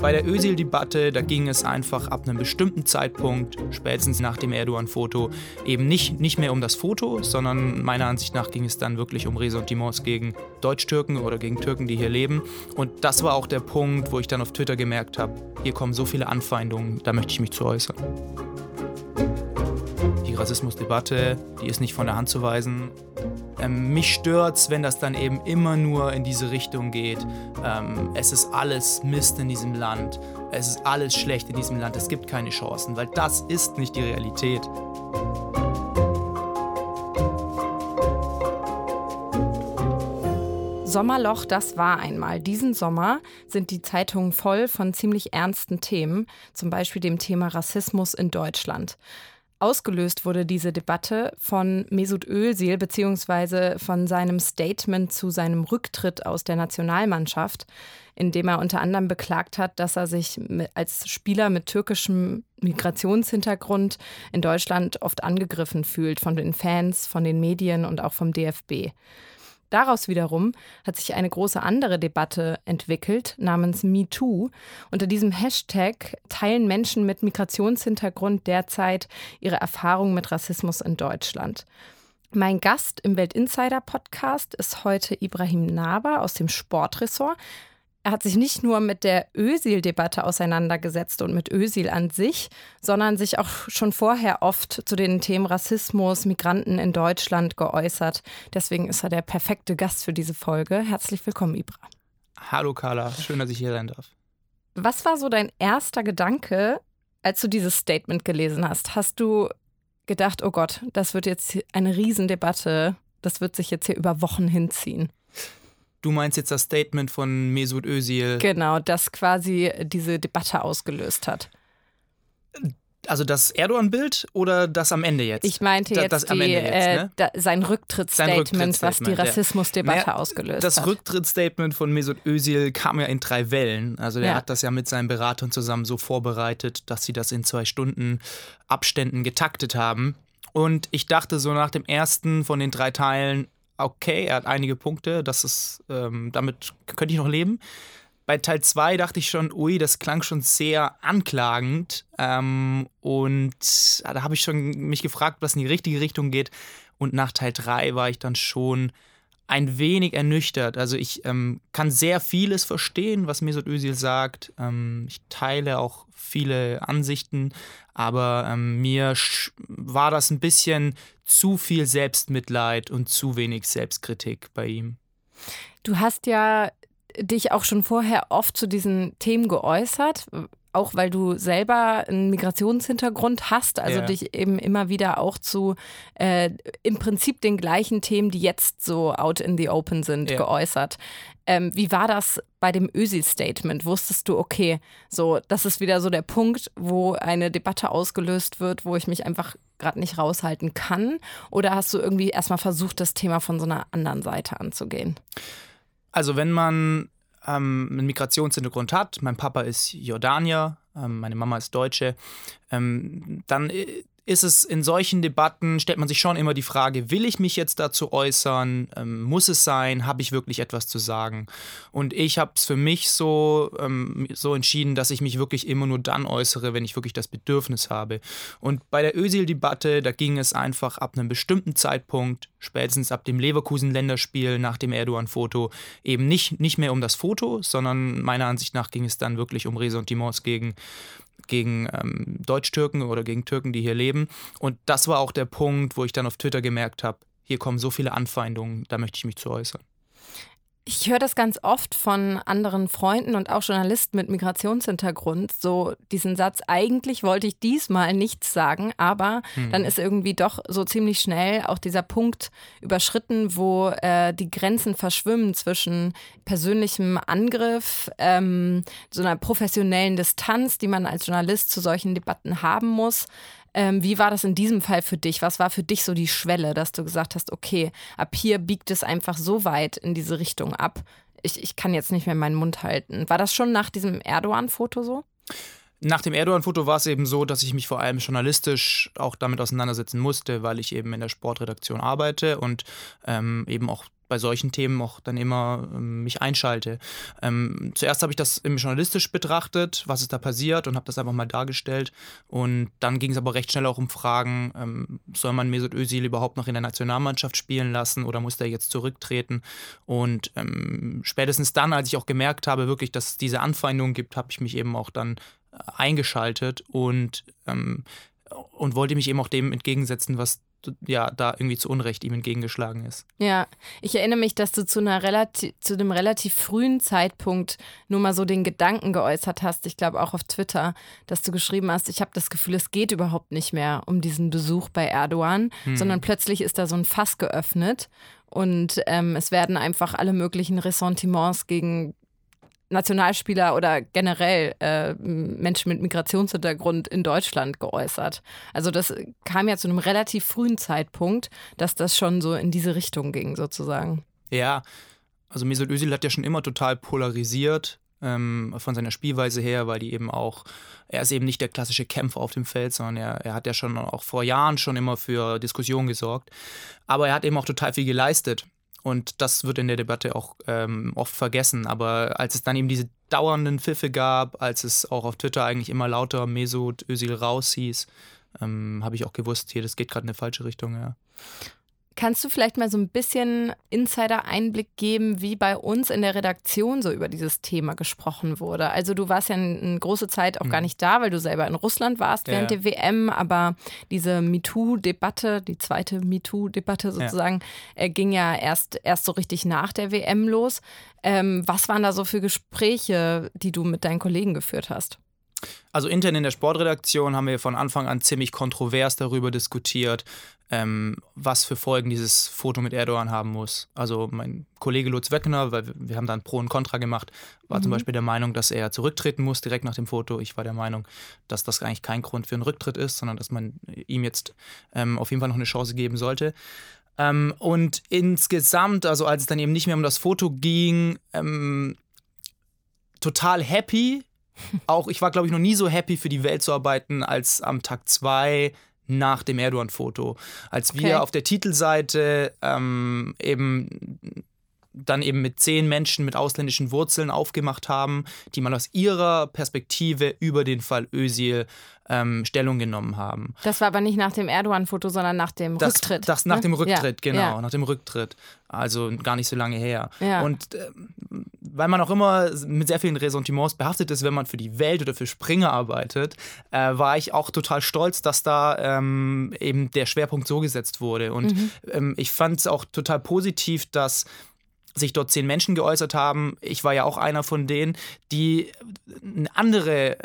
bei der Özil-Debatte, da ging es einfach ab einem bestimmten Zeitpunkt, spätestens nach dem Erdogan-Foto, eben nicht, nicht mehr um das Foto, sondern meiner Ansicht nach ging es dann wirklich um Ressentiments gegen Deutsch-Türken oder gegen Türken, die hier leben. Und das war auch der Punkt, wo ich dann auf Twitter gemerkt habe, hier kommen so viele Anfeindungen, da möchte ich mich zu äußern. Rassismusdebatte, die ist nicht von der Hand zu weisen. Ähm, mich stört's, wenn das dann eben immer nur in diese Richtung geht. Ähm, es ist alles Mist in diesem Land. Es ist alles schlecht in diesem Land. Es gibt keine Chancen, weil das ist nicht die Realität. Sommerloch, das war einmal. Diesen Sommer sind die Zeitungen voll von ziemlich ernsten Themen, zum Beispiel dem Thema Rassismus in Deutschland. Ausgelöst wurde diese Debatte von Mesut Özil beziehungsweise von seinem Statement zu seinem Rücktritt aus der Nationalmannschaft, in dem er unter anderem beklagt hat, dass er sich als Spieler mit türkischem Migrationshintergrund in Deutschland oft angegriffen fühlt von den Fans, von den Medien und auch vom DFB. Daraus wiederum hat sich eine große andere Debatte entwickelt namens MeToo. Unter diesem Hashtag teilen Menschen mit Migrationshintergrund derzeit ihre Erfahrungen mit Rassismus in Deutschland. Mein Gast im Weltinsider Podcast ist heute Ibrahim Naber aus dem Sportressort. Er hat sich nicht nur mit der Ösil-Debatte auseinandergesetzt und mit Ösil an sich, sondern sich auch schon vorher oft zu den Themen Rassismus, Migranten in Deutschland geäußert. Deswegen ist er der perfekte Gast für diese Folge. Herzlich willkommen, Ibra. Hallo Carla, schön, dass ich hier sein darf. Was war so dein erster Gedanke, als du dieses Statement gelesen hast? Hast du gedacht, oh Gott, das wird jetzt eine Riesendebatte, das wird sich jetzt hier über Wochen hinziehen? Du meinst jetzt das Statement von Mesut Özil? Genau, das quasi diese Debatte ausgelöst hat. Also das Erdogan-Bild oder das am Ende jetzt? Ich meinte jetzt, das, das die, jetzt äh, ne? da, sein Rücktrittsstatement, Rücktritts was die Rassismusdebatte ja. ausgelöst das hat. Das Rücktrittsstatement von Mesut Özil kam ja in drei Wellen. Also der ja. hat das ja mit seinen Beratern zusammen so vorbereitet, dass sie das in zwei Stunden Abständen getaktet haben. Und ich dachte so nach dem ersten von den drei Teilen, okay, er hat einige Punkte, das ist, ähm, damit könnte ich noch leben. Bei Teil 2 dachte ich schon, ui, das klang schon sehr anklagend. Ähm, und da habe ich schon mich gefragt, was in die richtige Richtung geht. Und nach Teil 3 war ich dann schon ein wenig ernüchtert. Also ich ähm, kann sehr vieles verstehen, was Mesut Özil sagt. Ähm, ich teile auch viele Ansichten, aber ähm, mir war das ein bisschen zu viel Selbstmitleid und zu wenig Selbstkritik bei ihm. Du hast ja dich auch schon vorher oft zu diesen Themen geäußert auch weil du selber einen Migrationshintergrund hast, also ja. dich eben immer wieder auch zu äh, im Prinzip den gleichen Themen, die jetzt so out in the open sind, ja. geäußert. Ähm, wie war das bei dem Ösi-Statement? Wusstest du, okay, so, das ist wieder so der Punkt, wo eine Debatte ausgelöst wird, wo ich mich einfach gerade nicht raushalten kann? Oder hast du irgendwie erstmal versucht, das Thema von so einer anderen Seite anzugehen? Also, wenn man ähm, einen Migrationshintergrund hat, mein Papa ist Jordanier, ähm, meine Mama ist Deutsche, ähm, dann äh, ist es in solchen Debatten, stellt man sich schon immer die Frage, will ich mich jetzt dazu äußern? Ähm, muss es sein? Habe ich wirklich etwas zu sagen? Und ich habe es für mich so, ähm, so entschieden, dass ich mich wirklich immer nur dann äußere, wenn ich wirklich das Bedürfnis habe. Und bei der Özil-Debatte, da ging es einfach ab einem bestimmten Zeitpunkt, spätestens ab dem Leverkusen-Länderspiel nach dem Erdogan-Foto, eben nicht, nicht mehr um das Foto, sondern meiner Ansicht nach ging es dann wirklich um Ressentiments gegen gegen ähm, Deutsch-Türken oder gegen Türken, die hier leben. Und das war auch der Punkt, wo ich dann auf Twitter gemerkt habe, hier kommen so viele Anfeindungen, da möchte ich mich zu äußern. Ich höre das ganz oft von anderen Freunden und auch Journalisten mit Migrationshintergrund, so diesen Satz, eigentlich wollte ich diesmal nichts sagen, aber hm. dann ist irgendwie doch so ziemlich schnell auch dieser Punkt überschritten, wo äh, die Grenzen verschwimmen zwischen persönlichem Angriff, ähm, so einer professionellen Distanz, die man als Journalist zu solchen Debatten haben muss, ähm, wie war das in diesem Fall für dich? Was war für dich so die Schwelle, dass du gesagt hast, okay, ab hier biegt es einfach so weit in diese Richtung ab? Ich, ich kann jetzt nicht mehr meinen Mund halten. War das schon nach diesem Erdogan-Foto so? Nach dem Erdogan-Foto war es eben so, dass ich mich vor allem journalistisch auch damit auseinandersetzen musste, weil ich eben in der Sportredaktion arbeite und ähm, eben auch bei solchen Themen auch dann immer ähm, mich einschalte. Ähm, zuerst habe ich das journalistisch betrachtet, was ist da passiert und habe das einfach mal dargestellt. Und dann ging es aber recht schnell auch um Fragen, ähm, soll man Mesut Özil überhaupt noch in der Nationalmannschaft spielen lassen oder muss der jetzt zurücktreten? Und ähm, spätestens dann, als ich auch gemerkt habe, wirklich, dass es diese Anfeindungen gibt, habe ich mich eben auch dann äh, eingeschaltet und, ähm, und wollte mich eben auch dem entgegensetzen, was ja da irgendwie zu Unrecht ihm entgegengeschlagen ist. Ja, ich erinnere mich, dass du zu einer relativ zu einem relativ frühen Zeitpunkt nur mal so den Gedanken geäußert hast, ich glaube auch auf Twitter, dass du geschrieben hast, ich habe das Gefühl, es geht überhaupt nicht mehr um diesen Besuch bei Erdogan, hm. sondern plötzlich ist da so ein Fass geöffnet und ähm, es werden einfach alle möglichen Ressentiments gegen Nationalspieler oder generell äh, Menschen mit Migrationshintergrund in Deutschland geäußert. Also das kam ja zu einem relativ frühen Zeitpunkt, dass das schon so in diese Richtung ging, sozusagen. Ja, also Mesut Özil hat ja schon immer total polarisiert ähm, von seiner Spielweise her, weil die eben auch, er ist eben nicht der klassische Kämpfer auf dem Feld, sondern er, er hat ja schon auch vor Jahren schon immer für Diskussionen gesorgt. Aber er hat eben auch total viel geleistet. Und das wird in der Debatte auch ähm, oft vergessen. Aber als es dann eben diese dauernden Pfiffe gab, als es auch auf Twitter eigentlich immer lauter Mesut Özil raus hieß, ähm, habe ich auch gewusst, hier, das geht gerade in eine falsche Richtung. Ja. Kannst du vielleicht mal so ein bisschen Insider-Einblick geben, wie bei uns in der Redaktion so über dieses Thema gesprochen wurde? Also du warst ja eine große Zeit auch mhm. gar nicht da, weil du selber in Russland warst während ja. der WM, aber diese MeToo-Debatte, die zweite MeToo-Debatte sozusagen, ja. Äh, ging ja erst, erst so richtig nach der WM los. Ähm, was waren da so für Gespräche, die du mit deinen Kollegen geführt hast? Also intern in der Sportredaktion haben wir von Anfang an ziemlich kontrovers darüber diskutiert, ähm, was für Folgen dieses Foto mit Erdogan haben muss. Also mein Kollege Lutz Wöckner, weil wir haben dann Pro und Contra gemacht, war mhm. zum Beispiel der Meinung, dass er zurücktreten muss direkt nach dem Foto. Ich war der Meinung, dass das eigentlich kein Grund für einen Rücktritt ist, sondern dass man ihm jetzt ähm, auf jeden Fall noch eine Chance geben sollte. Ähm, und insgesamt, also als es dann eben nicht mehr um das Foto ging, ähm, total happy. Auch ich war, glaube ich, noch nie so happy für die Welt zu arbeiten, als am Tag zwei nach dem Erdogan-Foto. Als wir okay. auf der Titelseite ähm, eben dann eben mit zehn Menschen mit ausländischen Wurzeln aufgemacht haben, die mal aus ihrer Perspektive über den Fall Özil ähm, Stellung genommen haben. Das war aber nicht nach dem Erdogan-Foto, sondern nach dem das, Rücktritt. Das nach ne? dem Rücktritt, ja. genau, ja. nach dem Rücktritt. Also gar nicht so lange her. Ja. Und äh, weil man auch immer mit sehr vielen Ressentiments behaftet ist, wenn man für die Welt oder für Springer arbeitet, äh, war ich auch total stolz, dass da ähm, eben der Schwerpunkt so gesetzt wurde. Und mhm. ähm, ich fand es auch total positiv, dass sich dort zehn Menschen geäußert haben. Ich war ja auch einer von denen, die eine andere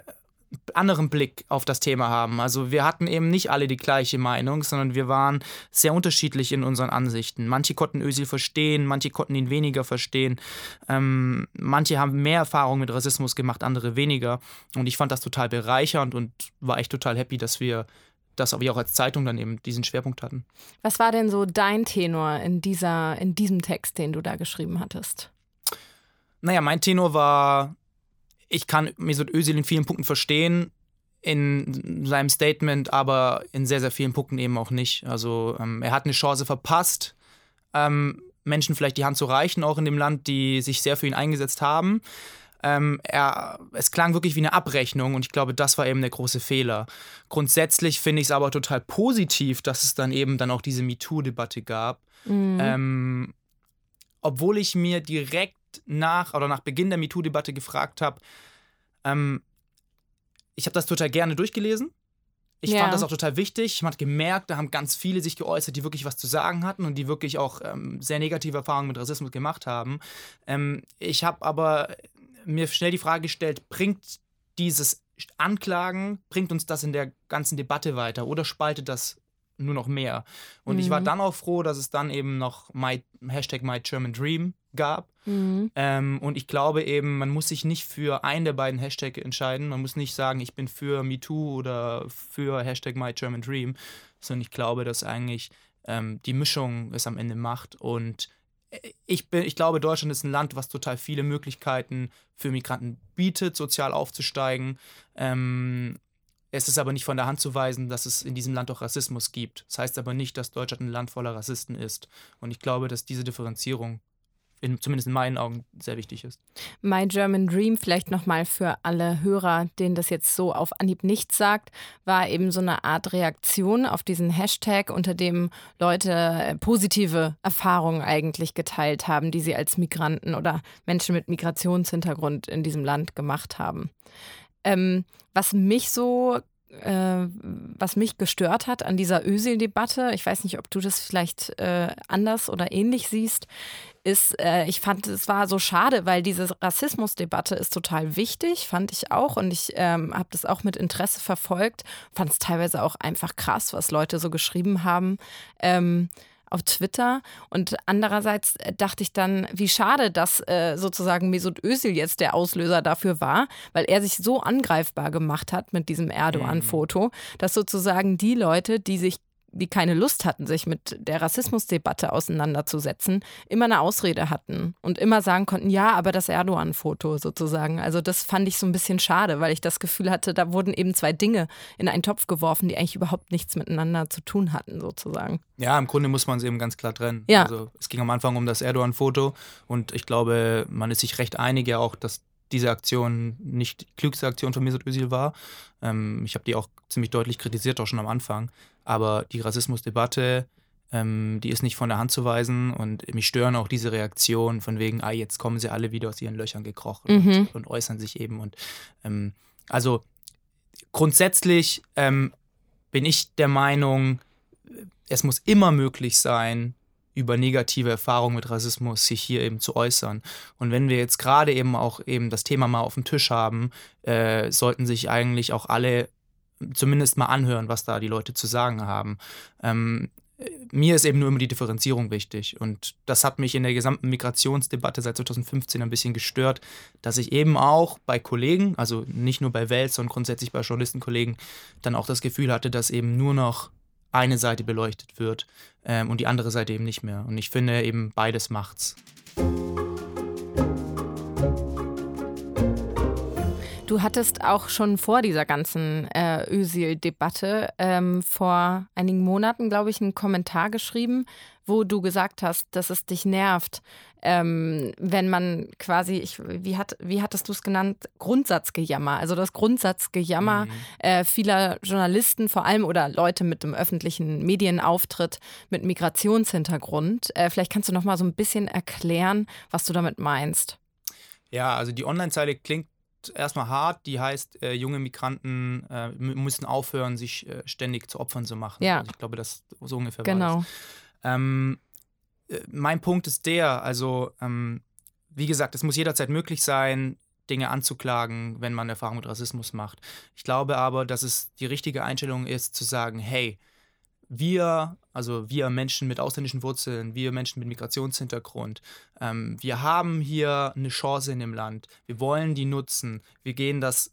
anderen Blick auf das Thema haben. Also wir hatten eben nicht alle die gleiche Meinung, sondern wir waren sehr unterschiedlich in unseren Ansichten. Manche konnten Özil verstehen, manche konnten ihn weniger verstehen. Ähm, manche haben mehr Erfahrung mit Rassismus gemacht, andere weniger. Und ich fand das total bereichernd und war echt total happy, dass wir das wir auch als Zeitung dann eben diesen Schwerpunkt hatten. Was war denn so dein Tenor in, dieser, in diesem Text, den du da geschrieben hattest? Naja, mein Tenor war ich kann Mesut Özil in vielen Punkten verstehen, in seinem Statement, aber in sehr, sehr vielen Punkten eben auch nicht. Also ähm, er hat eine Chance verpasst, ähm, Menschen vielleicht die Hand zu reichen, auch in dem Land, die sich sehr für ihn eingesetzt haben. Ähm, er, es klang wirklich wie eine Abrechnung und ich glaube, das war eben der große Fehler. Grundsätzlich finde ich es aber total positiv, dass es dann eben dann auch diese MeToo-Debatte gab. Mhm. Ähm, obwohl ich mir direkt nach oder nach Beginn der MeToo-Debatte gefragt habe, ähm, ich habe das total gerne durchgelesen. Ich ja. fand das auch total wichtig. Man hat gemerkt, da haben ganz viele sich geäußert, die wirklich was zu sagen hatten und die wirklich auch ähm, sehr negative Erfahrungen mit Rassismus gemacht haben. Ähm, ich habe aber mir schnell die Frage gestellt, bringt dieses Anklagen, bringt uns das in der ganzen Debatte weiter oder spaltet das nur noch mehr? Und mhm. ich war mhm. dann auch froh, dass es dann eben noch my, Hashtag MyGermanDream gab. Mhm. Ähm, und ich glaube eben, man muss sich nicht für einen der beiden Hashtags entscheiden. Man muss nicht sagen, ich bin für MeToo oder für Hashtag MyGermanDream, sondern ich glaube, dass eigentlich ähm, die Mischung es am Ende macht. Und ich, bin, ich glaube, Deutschland ist ein Land, was total viele Möglichkeiten für Migranten bietet, sozial aufzusteigen. Ähm, Es ist aber nicht von der Hand zu weisen, dass es in diesem Land auch Rassismus gibt. Das heißt aber nicht, dass Deutschland ein Land voller Rassisten ist. Und ich glaube, dass diese Differenzierung in, zumindest in meinen Augen sehr wichtig ist. My German Dream, vielleicht nochmal für alle Hörer, denen das jetzt so auf Anhieb nichts sagt, war eben so eine Art Reaktion auf diesen Hashtag, unter dem Leute äh, positive Erfahrungen eigentlich geteilt haben, die sie als Migranten oder Menschen mit Migrationshintergrund in diesem Land gemacht haben. Ähm, was mich so äh, was mich gestört hat an dieser Ösil-Debatte, ich weiß nicht, ob du das vielleicht äh, anders oder ähnlich siehst, ist, äh, ich fand, es war so schade, weil diese Rassismusdebatte ist total wichtig, fand ich auch. Und ich ähm, habe das auch mit Interesse verfolgt. Fand es teilweise auch einfach krass, was Leute so geschrieben haben. Ähm, auf Twitter. Und andererseits äh, dachte ich dann, wie schade, dass äh, sozusagen Mesut Özil jetzt der Auslöser dafür war, weil er sich so angreifbar gemacht hat mit diesem Erdogan-Foto, mhm. dass sozusagen die Leute, die sich die keine Lust hatten, sich mit der Rassismusdebatte auseinanderzusetzen, immer eine Ausrede hatten und immer sagen konnten, ja, aber das Erdogan-Foto sozusagen. Also das fand ich so ein bisschen schade, weil ich das Gefühl hatte, da wurden eben zwei Dinge in einen Topf geworfen, die eigentlich überhaupt nichts miteinander zu tun hatten, sozusagen. Ja, im Grunde muss man es eben ganz klar trennen. Ja. Also es ging am Anfang um das Erdogan-Foto und ich glaube, man ist sich recht einig ja auch, dass diese Aktion nicht die klügste Aktion von Mesut Özil war. Ähm, ich habe die auch ziemlich deutlich kritisiert, auch schon am Anfang. Aber die Rassismusdebatte, ähm, die ist nicht von der Hand zu weisen und mich stören auch diese Reaktionen von wegen, ah, jetzt kommen sie alle wieder aus ihren Löchern gekrochen mhm. und, und, äußern sich eben. Und ähm, also grundsätzlich ähm, bin ich der Meinung, es muss immer möglich sein, über negative Erfahrungen mit Rassismus sich hier eben zu äußern. Und wenn wir jetzt gerade eben auch eben das Thema mal auf dem Tisch haben, äh, sollten sich eigentlich auch alle zumindest mal anhören, was da die Leute zu sagen haben. Ähm, mir ist eben nur immer die Differenzierung wichtig. Und das hat mich in der gesamten Migrationsdebatte seit 2015 ein bisschen gestört, dass ich eben auch bei Kollegen, also nicht nur bei Welt, sondern grundsätzlich bei Journalistenkollegen, dann auch das Gefühl hatte, dass eben nur noch eine Seite beleuchtet wird ähm, und die andere Seite eben nicht mehr. Und ich finde eben beides macht's. Du hattest auch schon vor dieser ganzen äh, Özil-Debatte ähm, vor einigen Monaten, glaube ich, einen Kommentar geschrieben, wo du gesagt hast, dass es dich nervt, ähm, wenn man quasi, ich, wie, hat, wie hattest du es genannt, Grundsatzgejammer, also das Grundsatzgejammer mhm. äh, vieler Journalisten, vor allem oder Leute mit einem öffentlichen Medienauftritt mit Migrationshintergrund. Äh, vielleicht kannst du noch mal so ein bisschen erklären, was du damit meinst. Ja, also die Online-Zeile klingt erstmal hart, die heißt, äh, junge Migranten äh, müssen aufhören, sich äh, ständig zu Opfern zu machen. Ja. Also ich glaube, das so ungefähr genau. war das. Ähm, äh, mein Punkt ist der, also ähm, wie gesagt, es muss jederzeit möglich sein, Dinge anzuklagen, wenn man Erfahrung mit Rassismus macht. Ich glaube aber, dass es die richtige Einstellung ist, zu sagen, hey, wir, also wir Menschen mit ausländischen Wurzeln, wir Menschen mit Migrationshintergrund, ähm, wir haben hier eine Chance in dem Land. Wir wollen die nutzen. Wir gehen das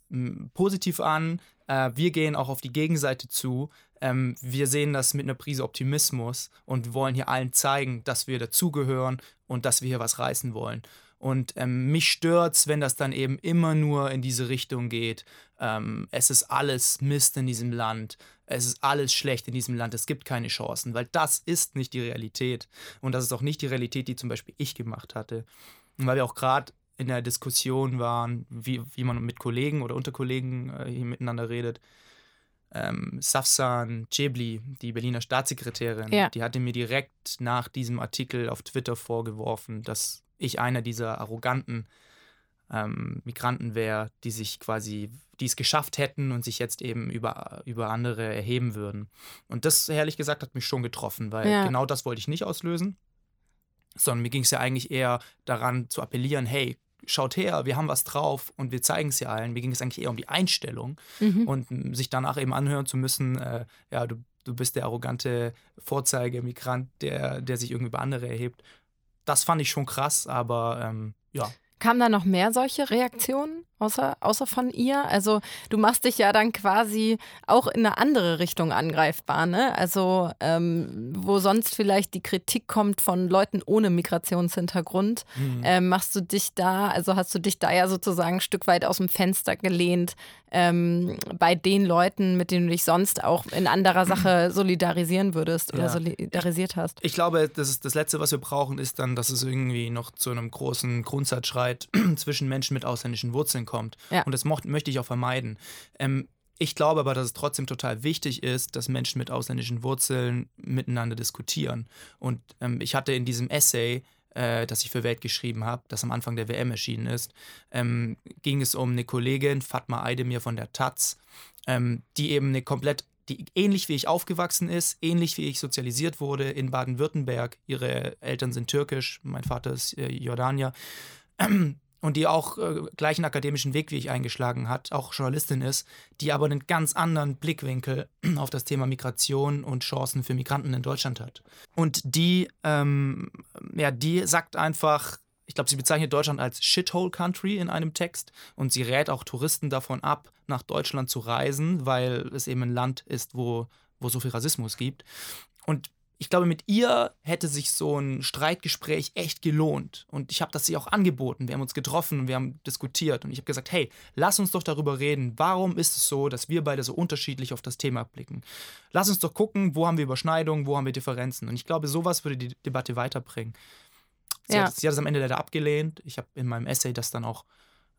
positiv an. Äh, wir gehen auch auf die Gegenseite zu. Ähm, wir sehen das mit einer Prise Optimismus und wollen hier allen zeigen, dass wir dazugehören und dass wir hier was reißen wollen. Und ähm, mich stört wenn das dann eben immer nur in diese Richtung geht. Ähm, es ist alles Mist in diesem Land. Es ist alles schlecht in diesem Land. Es gibt keine Chancen, weil das ist nicht die Realität. Und das ist auch nicht die Realität, die zum Beispiel ich gemacht hatte. Und weil wir auch gerade in der Diskussion waren, wie, wie man mit Kollegen oder unter Kollegen äh, hier miteinander redet. Ähm, Safsan Cebli, die Berliner Staatssekretärin, ja. die hatte mir direkt nach diesem Artikel auf Twitter vorgeworfen, dass ich einer dieser arroganten ähm, Migranten wäre, die sich quasi, die es geschafft hätten und sich jetzt eben über, über andere erheben würden. Und das, ehrlich gesagt, hat mich schon getroffen, weil ja. genau das wollte ich nicht auslösen, sondern mir ging es ja eigentlich eher daran zu appellieren, hey, schaut her, wir haben was drauf und wir zeigen es ja allen. Mir ging es eigentlich eher um die Einstellung mhm. und sich danach eben anhören zu müssen, äh, ja, du, du bist der arrogante Vorzeigemigrant, der, der sich irgendwie über andere erhebt das fand ich schon krass, aber ähm, ja. Kamen da noch mehr solche Reaktionen außer, außer von ihr? Also du machst dich ja dann quasi auch in eine andere Richtung angreifbar, ne? Also ähm, wo sonst vielleicht die Kritik kommt von Leuten ohne Migrationshintergrund, mhm. ähm, machst du dich da, also hast du dich da ja sozusagen ein Stück weit aus dem Fenster gelehnt ähm, bei den Leuten, mit denen du dich sonst auch in anderer Sache solidarisieren würdest oder ja. solidarisiert hast. Ich glaube, das, das Letzte, was wir brauchen, ist dann, dass es irgendwie noch zu einem großen Grundsatzstreit zwischen Menschen mit ausländischen Wurzeln kommt. Ja. Und das möchte ich auch vermeiden. Ähm, ich glaube aber, dass es trotzdem total wichtig ist, dass Menschen mit ausländischen Wurzeln miteinander diskutieren. Und ähm, ich hatte in diesem Essay, äh, das ich für Welt geschrieben habe, das am Anfang der WM erschienen ist, ähm, ging es um eine Kollegin, Fatma Eidemir von der Taz, ähm, die eben eine komplett die ähnlich wie ich aufgewachsen ist, ähnlich wie ich sozialisiert wurde in Baden-Württemberg. Ihre Eltern sind türkisch, mein Vater ist äh, Jordanier und die auch äh, gleichen akademischen Weg wie ich eingeschlagen hat, auch Journalistin ist, die aber einen ganz anderen Blickwinkel auf das Thema Migration und Chancen für Migranten in Deutschland hat. Und die, ähm, ja, die sagt einfach, ich glaube, sie bezeichnet Deutschland als Shithole Country in einem Text und sie rät auch Touristen davon ab, nach Deutschland zu reisen, weil es eben ein Land ist, wo, wo so viel Rassismus gibt. Und ich glaube, mit ihr hätte sich so ein Streitgespräch echt gelohnt. Und ich habe das ihr auch angeboten. Wir haben uns getroffen und wir haben diskutiert. Und ich habe gesagt, hey, lass uns doch darüber reden. Warum ist es so, dass wir beide so unterschiedlich auf das Thema blicken? Lass uns doch gucken, wo haben wir Überschneidungen, wo haben wir Differenzen. Und ich glaube, sowas würde die Debatte weiterbringen. Sie, ja. hat, sie hat es am Ende leider abgelehnt. Ich habe in meinem Essay das dann auch,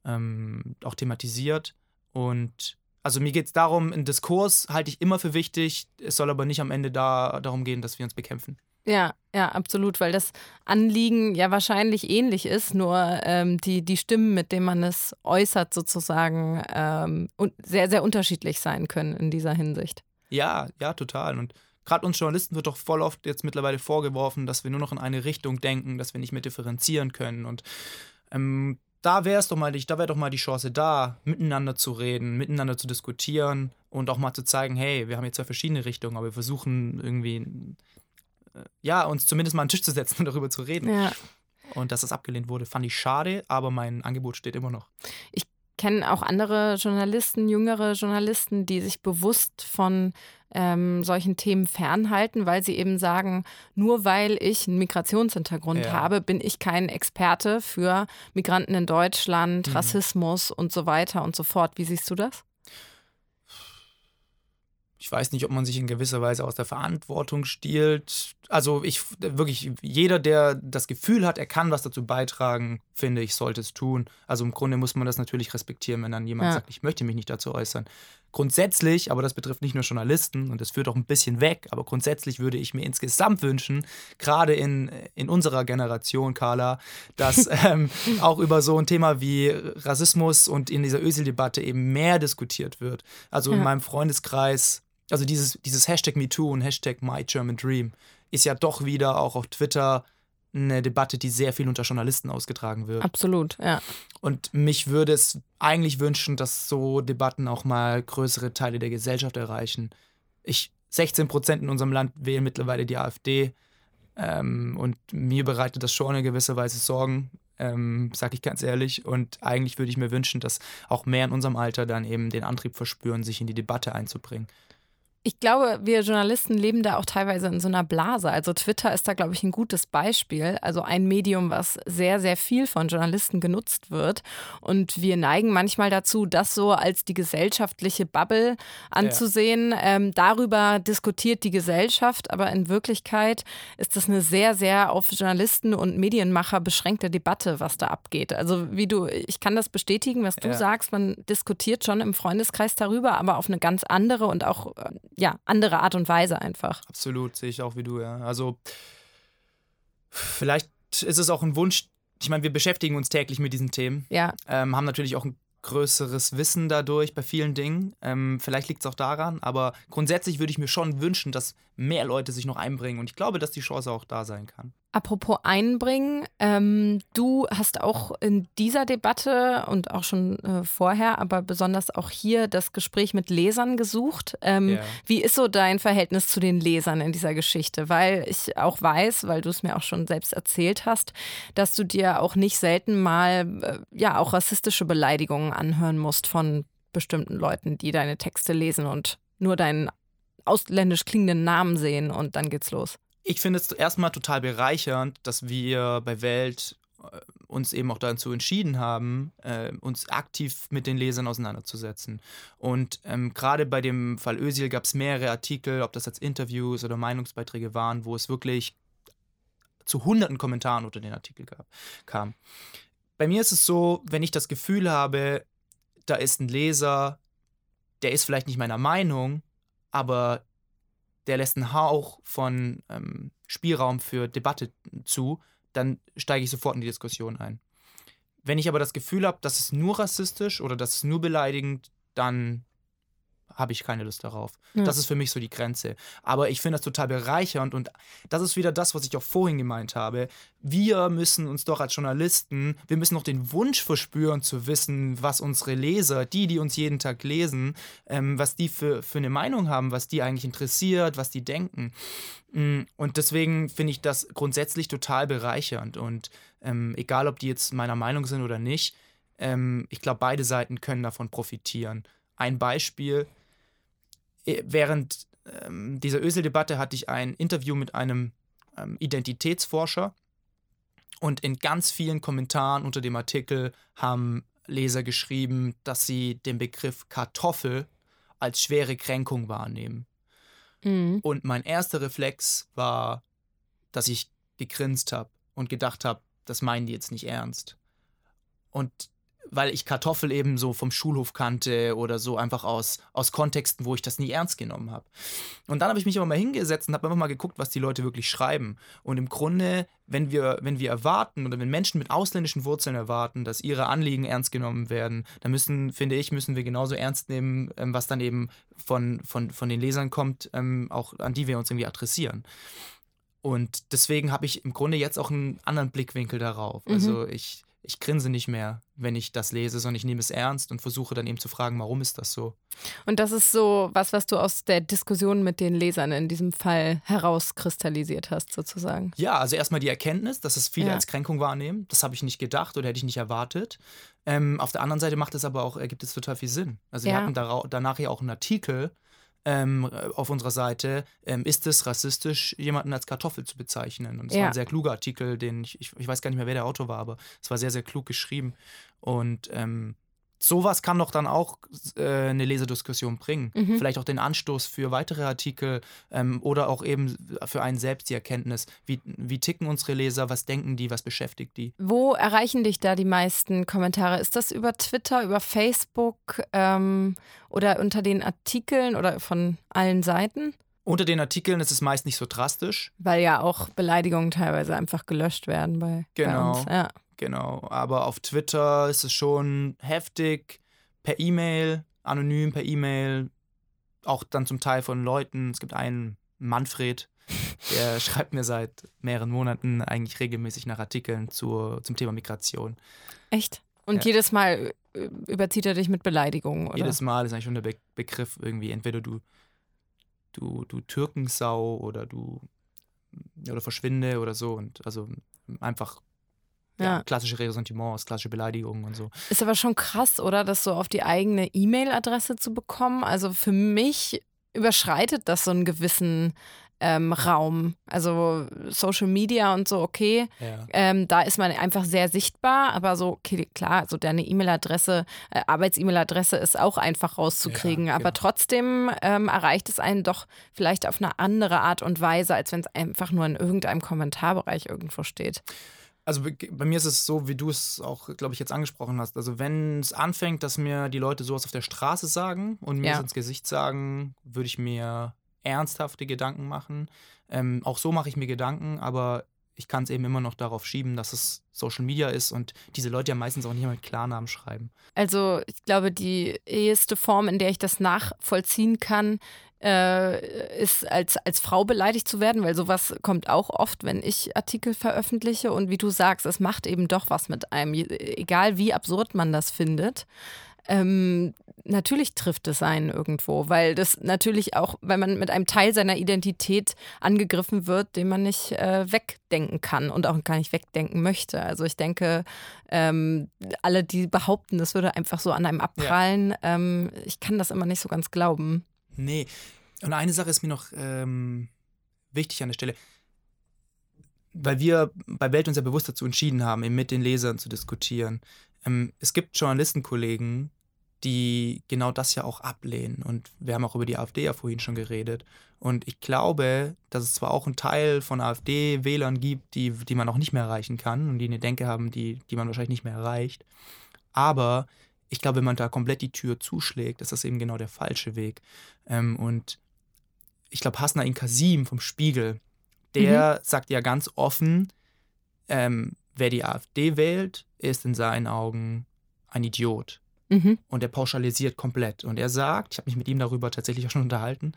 ähm, auch thematisiert. Und also mir geht es darum, einen Diskurs halte ich immer für wichtig. Es soll aber nicht am Ende da, darum gehen, dass wir uns bekämpfen. Ja, ja, absolut, weil das Anliegen ja wahrscheinlich ähnlich ist, nur ähm, die, die Stimmen, mit denen man es äußert, sozusagen ähm, sehr, sehr unterschiedlich sein können in dieser Hinsicht. Ja, ja, total. Und gerade uns Journalisten wird doch voll oft jetzt mittlerweile vorgeworfen, dass wir nur noch in eine Richtung denken, dass wir nicht mehr differenzieren können. Und ähm, da wäre es doch mal, da wäre doch mal die Chance da, miteinander zu reden, miteinander zu diskutieren und auch mal zu zeigen, hey, wir haben jetzt zwei verschiedene Richtungen, aber wir versuchen irgendwie, äh, ja, uns zumindest mal an den Tisch zu setzen und darüber zu reden. Ja. Und dass das abgelehnt wurde, fand ich schade, aber mein Angebot steht immer noch. Ich kenne auch andere Journalisten, jüngere Journalisten, die sich bewusst von ähm, solchen Themen fernhalten, weil sie eben sagen, nur weil ich einen Migrationshintergrund ja. habe, bin ich kein Experte für Migranten in Deutschland, mhm. Rassismus und so weiter und so fort. Wie siehst du das? Ich weiß nicht, ob man sich in gewisser Weise aus der Verantwortung stiehlt. Also ich wirklich, jeder, der das Gefühl hat, er kann was dazu beitragen, finde ich, sollte es tun. Also im Grunde muss man das natürlich respektieren, wenn dann jemand ja. sagt, ich möchte mich nicht dazu äußern. Grundsätzlich, aber das betrifft nicht nur Journalisten und das führt auch ein bisschen weg, aber grundsätzlich würde ich mir insgesamt wünschen, gerade in, in unserer Generation, Carla, dass ähm, auch über so ein Thema wie Rassismus und in dieser Ösel-Debatte eben mehr diskutiert wird. Also ja. in meinem Freundeskreis also dieses, dieses Hashtag MeToo und Hashtag MyGermanDream ist ja doch wieder auch auf Twitter eine Debatte, die sehr viel unter Journalisten ausgetragen wird. Absolut, ja. Und mich würde es eigentlich wünschen, dass so Debatten auch mal größere Teile der Gesellschaft erreichen. Ich, 16 Prozent in unserem Land wählen mittlerweile die AfD. Ähm, und mir bereitet das schon in gewisser Weise Sorgen, ähm, sag ich ganz ehrlich. Und eigentlich würde ich mir wünschen, dass auch mehr in unserem Alter dann eben den Antrieb verspüren, sich in die Debatte einzubringen. Ich glaube, wir Journalisten leben da auch teilweise in so einer Blase. Also Twitter ist da, glaube ich, ein gutes Beispiel. Also ein Medium, was sehr, sehr viel von Journalisten genutzt wird. Und wir neigen manchmal dazu, das so als die gesellschaftliche Bubble anzusehen. Ja. Ähm, darüber diskutiert die Gesellschaft, aber in Wirklichkeit ist das eine sehr, sehr auf Journalisten und Medienmacher beschränkte Debatte, was da abgeht. Also wie du, ich kann das bestätigen, was du ja. sagst. Man diskutiert schon im Freundeskreis darüber, aber auf eine ganz andere und auch äh, ja, andere Art und Weise einfach. Absolut, sehe ich auch wie du, ja. Also vielleicht ist es auch ein Wunsch, ich meine, wir beschäftigen uns täglich mit diesen Themen. Ja. Ähm, haben natürlich auch ein größeres Wissen dadurch bei vielen Dingen. Ähm, vielleicht liegt es auch daran, aber grundsätzlich würde ich mir schon wünschen, dass mehr Leute sich noch einbringen und ich glaube, dass die Chance auch da sein kann. Apropos einbringen, ähm, du hast auch in dieser Debatte und auch schon äh, vorher, aber besonders auch hier das Gespräch mit Lesern gesucht. Ähm, yeah. Wie ist so dein Verhältnis zu den Lesern in dieser Geschichte? Weil ich auch weiß, weil du es mir auch schon selbst erzählt hast, dass du dir auch nicht selten mal äh, ja auch rassistische Beleidigungen anhören musst von bestimmten Leuten, die deine Texte lesen und nur deinen ausländisch klingenden Namen sehen und dann geht's los ich finde es erstmal total bereichernd, dass wir bei Welt äh, uns eben auch dazu entschieden haben, äh, uns aktiv mit den Lesern auseinanderzusetzen. Und ähm, gerade bei dem Fall Özil gab es mehrere Artikel, ob das jetzt Interviews oder Meinungsbeiträge waren, wo es wirklich zu hunderten Kommentaren unter den Artikel gab, kam. Bei mir ist es so, wenn ich das Gefühl habe, da ist ein Leser, der ist vielleicht nicht meiner Meinung, aber der lässt einen Hauch von ähm, Spielraum für Debatte zu, dann steige ich sofort in die Diskussion ein. Wenn ich aber das Gefühl habe, das ist nur rassistisch oder das ist nur beleidigend, dann habe ich keine Lust darauf. Ja. Das ist für mich so die Grenze. Aber ich finde das total bereichernd und das ist wieder das, was ich auch vorhin gemeint habe. Wir müssen uns doch als Journalisten, wir müssen noch den Wunsch verspüren zu wissen, was unsere Leser, die, die uns jeden Tag lesen, ähm, was die für, für eine Meinung haben, was die eigentlich interessiert, was die denken. Mm, und deswegen finde ich das grundsätzlich total bereichernd und ähm, egal, ob die jetzt meiner Meinung sind oder nicht, ähm, ich glaube, beide Seiten können davon profitieren. Ein Beispiel, während ähm, dieser Ösel-Debatte hatte ich ein Interview mit einem ähm, Identitätsforscher und in ganz vielen Kommentaren unter dem Artikel haben Leser geschrieben, dass sie den Begriff Kartoffel als schwere Kränkung wahrnehmen. Mhm. Und mein erster Reflex war, dass ich gegrinst habe und gedacht habe, das meinen die jetzt nicht ernst. Und weil ich Kartoffel eben so vom Schulhof kannte oder so einfach aus, aus Kontexten, wo ich das nie ernst genommen habe. Und dann habe ich mich aber mal hingesetzt und habe einfach mal geguckt, was die Leute wirklich schreiben. Und im Grunde, wenn wir, wenn wir erwarten oder wenn Menschen mit ausländischen Wurzeln erwarten, dass ihre Anliegen ernst genommen werden, dann müssen, finde ich, müssen wir genauso ernst nehmen, ähm, was dann eben von, von, von den Lesern kommt, ähm, auch an die wir uns irgendwie adressieren. Und deswegen habe ich im Grunde jetzt auch einen anderen Blickwinkel darauf. Mhm. Also ich ich grinse nicht mehr, wenn ich das lese, sondern ich nehme es ernst und versuche dann eben zu fragen, warum ist das so? Und das ist so was, was du aus der Diskussion mit den Lesern in diesem Fall herauskristallisiert hast, sozusagen. Ja, also erstmal die Erkenntnis, dass es viele ja. als Kränkung wahrnehmen. Das habe ich nicht gedacht oder hätte ich nicht erwartet. Ähm, auf der anderen Seite macht es aber auch, ergibt es total viel Sinn. Also wir hatten danach ja auch einen Artikel, ähm, auf unserer Seite, ähm, ist es rassistisch, jemanden als Kartoffel zu bezeichnen. Und es ja. war ein sehr kluger Artikel, den ich, ich, ich, weiß gar nicht mehr, wer der Autor war, aber es war sehr, sehr klug geschrieben. Und ähm, sowas kann doch dann auch äh, eine Leserdiskussion bringen. Mhm. Vielleicht auch den Anstoß für weitere Artikel ähm, oder auch eben für einen selbst die Erkenntnis. Wie, wie ticken unsere Leser? Was denken die? Was beschäftigt die? Wo erreichen dich da die meisten Kommentare? Ist das über Twitter, über Facebook ähm, oder unter den Artikeln oder von allen Seiten? Unter den Artikeln ist es meist nicht so drastisch. Weil ja auch Beleidigungen teilweise einfach gelöscht werden bei, genau. bei uns. Ja. Genau, aber auf Twitter ist es schon heftig, per E-Mail, anonym per E-Mail, auch dann zum Teil von Leuten. Es gibt einen Manfred, der schreibt mir seit mehreren Monaten eigentlich regelmäßig nach Artikeln zur, zum Thema Migration. Echt? Und ja. jedes Mal äh, überzieht er dich mit Beleidigungen, oder? Jedes Mal ist eigentlich schon der Be Begriff irgendwie, entweder du, du, du Türkensau oder du oder verschwinde oder so. Und also einfach ja. klassische Ressentiments, klassische Beleidigungen und so. Ist aber schon krass, oder, das so auf die eigene E-Mail-Adresse zu bekommen. Also für mich überschreitet das so einen gewissen ähm, Raum. Also Social Media und so, okay, ja. ähm, da ist man einfach sehr sichtbar, aber so, okay, klar, so deine E-Mail-Adresse, äh, Arbeits-E-Mail-Adresse ist auch einfach rauszukriegen, ja, aber genau. trotzdem ähm, erreicht es einen doch vielleicht auf eine andere Art und Weise, als wenn es einfach nur in irgendeinem Kommentarbereich irgendwo steht. Also bei mir ist es so, wie du es auch, glaube ich, jetzt angesprochen hast. Also wenn es anfängt, dass mir die Leute sowas auf der Straße sagen und mir ja. ins Gesicht sagen, würde ich mir ernsthafte Gedanken machen. Ähm, auch so mache ich mir Gedanken, aber ich kann es eben immer noch darauf schieben, dass es Social Media ist und diese Leute ja meistens auch nicht mit Klarnamen schreiben. Also ich glaube, die eheste Form, in der ich das nachvollziehen kann, äh, ist, als, als Frau beleidigt zu werden, weil sowas kommt auch oft, wenn ich Artikel veröffentliche. Und wie du sagst, es macht eben doch was mit einem, egal wie absurd man das findet. Ähm, natürlich trifft es einen irgendwo, weil das natürlich auch, weil man mit einem Teil seiner Identität angegriffen wird, den man nicht äh, wegdenken kann und auch gar nicht wegdenken möchte. Also ich denke, ähm, alle, die behaupten, das würde einfach so an einem abprallen, ja. ähm, ich kann das immer nicht so ganz glauben. Nee. Und eine Sache ist mir noch ähm, wichtig an der Stelle weil wir bei Welt uns ja bewusst dazu entschieden haben, eben mit den Lesern zu diskutieren. Ähm, es gibt Journalistenkollegen, die genau das ja auch ablehnen. Und wir haben auch über die AfD ja vorhin schon geredet. Und ich glaube, dass es zwar auch einen Teil von AfD-Wählern gibt, die, die man auch nicht mehr erreichen kann und die eine Denke haben, die, die man wahrscheinlich nicht mehr erreicht. Aber ich glaube, wenn man da komplett die Tür zuschlägt, ist das eben genau der falsche Weg. Ähm, und ich glaube, Hasnain Kasim vom Spiegel, der mhm. sagt ja ganz offen, ähm, wer die AfD wählt, ist in seinen Augen ein Idiot. Mhm. Und er pauschalisiert komplett. Und er sagt, ich habe mich mit ihm darüber tatsächlich auch schon unterhalten,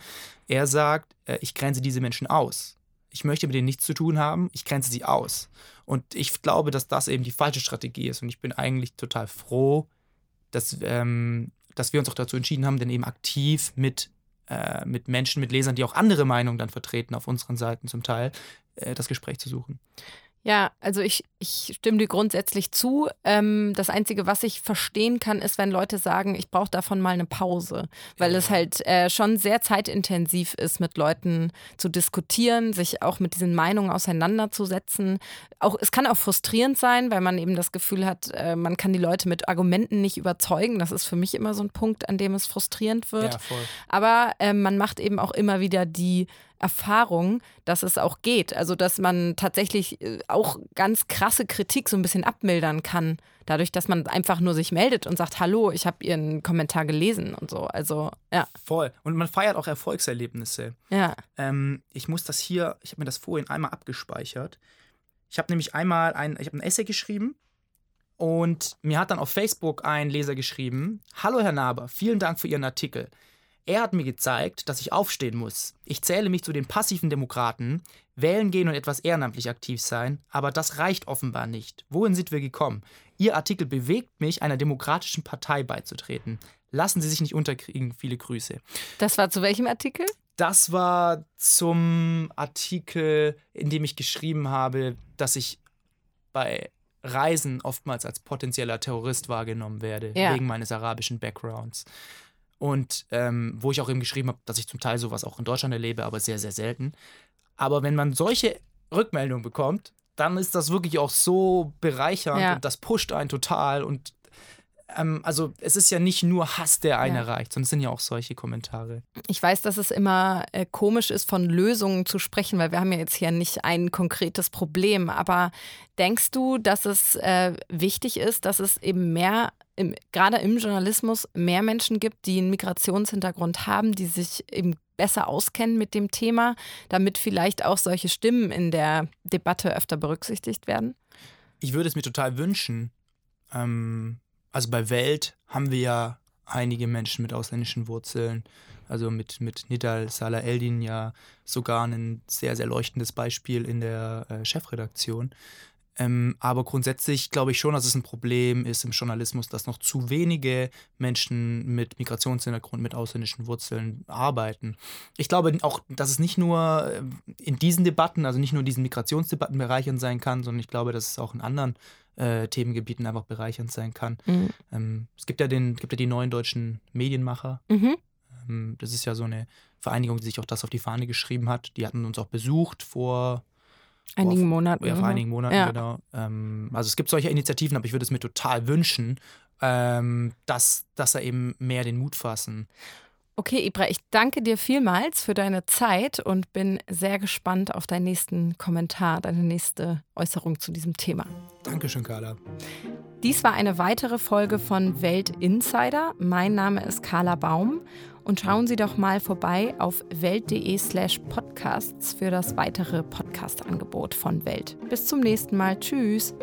er sagt, äh, ich grenze diese Menschen aus. Ich möchte mit denen nichts zu tun haben, ich grenze sie aus. Und ich glaube, dass das eben die falsche Strategie ist. Und ich bin eigentlich total froh, dass, ähm, dass wir uns auch dazu entschieden haben, denn eben aktiv mit, äh, mit Menschen, mit Lesern, die auch andere Meinungen dann vertreten auf unseren Seiten zum Teil, äh, das Gespräch zu suchen. Ja, also ich, ich stimme dir grundsätzlich zu. Ähm, das Einzige, was ich verstehen kann, ist, wenn Leute sagen, ich brauche davon mal eine Pause, weil es halt äh, schon sehr zeitintensiv ist, mit Leuten zu diskutieren, sich auch mit diesen Meinungen auseinanderzusetzen. Auch, es kann auch frustrierend sein, weil man eben das Gefühl hat, äh, man kann die Leute mit Argumenten nicht überzeugen. Das ist für mich immer so ein Punkt, an dem es frustrierend wird. Ja, voll. Aber äh, man macht eben auch immer wieder die Erfahrung, dass es auch geht. Also, dass man tatsächlich äh, auch ganz krasse Kritik so ein bisschen abmildern kann, dadurch, dass man einfach nur sich meldet und sagt, hallo, ich habe Ihren Kommentar gelesen und so. Also, ja. Voll. Und man feiert auch Erfolgserlebnisse. Ja. Ähm, ich muss das hier, ich habe mir das vorhin einmal abgespeichert. Ich habe nämlich einmal ein, ich habe ein Essay geschrieben und mir hat dann auf Facebook ein Leser geschrieben: Hallo Herr Naber, vielen Dank für Ihren Artikel. Er hat mir gezeigt, dass ich aufstehen muss. Ich zähle mich zu den passiven Demokraten, wählen gehen und etwas ehrenamtlich aktiv sein, aber das reicht offenbar nicht. Wohin sind wir gekommen? Ihr Artikel bewegt mich, einer demokratischen Partei beizutreten. Lassen Sie sich nicht unterkriegen. Viele Grüße. Das war zu welchem Artikel? Das war zum Artikel, in dem ich geschrieben habe, dass ich bei Reisen oftmals als potenzieller Terrorist wahrgenommen werde, ja. wegen meines arabischen Backgrounds. Und ähm, wo ich auch eben geschrieben habe, dass ich zum Teil sowas auch in Deutschland erlebe, aber sehr, sehr selten. Aber wenn man solche Rückmeldungen bekommt, dann ist das wirklich auch so bereichernd ja. und das pusht einen total. Und ähm, also es ist ja nicht nur Hass, der einen ja. erreicht, sondern es sind ja auch solche Kommentare. Ich weiß, dass es immer äh, komisch ist, von Lösungen zu sprechen, weil wir haben ja jetzt hier nicht ein konkretes Problem. Aber denkst du, dass es äh, wichtig ist, dass es eben mehr im, gerade im Journalismus mehr Menschen gibt, die einen Migrationshintergrund haben, die sich eben besser auskennen mit dem Thema, damit vielleicht auch solche Stimmen in der Debatte öfter berücksichtigt werden? Ich würde es mir total wünschen. Ähm, also bei Welt haben wir ja einige Menschen mit ausländischen Wurzeln. Also mit, mit Nidal Salah Eldin ja sogar ein sehr, sehr leuchtendes Beispiel in der äh, Chefredaktion. Ähm, aber grundsätzlich glaube ich schon, dass es ein Problem ist im Journalismus, dass noch zu wenige Menschen mit Migrationshintergrund, mit ausländischen Wurzeln arbeiten. Ich glaube auch, dass es nicht nur äh, in diesen Debatten, also nicht nur in diesen Migrationsdebatten bereichernd sein kann, sondern ich glaube, dass es auch in anderen äh, Themengebieten einfach bereichernd sein kann. Mhm. Ähm, es gibt ja, den, gibt ja die neuen deutschen Medienmacher. Mhm. Ähm, das ist ja so eine Vereinigung, die sich auch das auf die Fahne geschrieben hat. Die hatten uns auch besucht vor einigen vor, Monaten. Ja, vor einigen Monaten, ja. genau. Ähm, also es gibt solche Initiativen, aber ich würde es mir total wünschen, ähm, dass, dass da eben mehr den Mut fassen. Okay, Ibra, ich danke dir vielmals für deine Zeit und bin sehr gespannt auf deinen nächsten Kommentar, deine nächste Äußerung zu diesem Thema. Dankeschön, Carla. Dies war eine weitere Folge von Welt Insider. Mein Name ist Carla Baum und schauen Sie doch mal vorbei auf welt.de/slash podcasts für das weitere Podcast-Angebot von Welt. Bis zum nächsten Mal. Tschüss.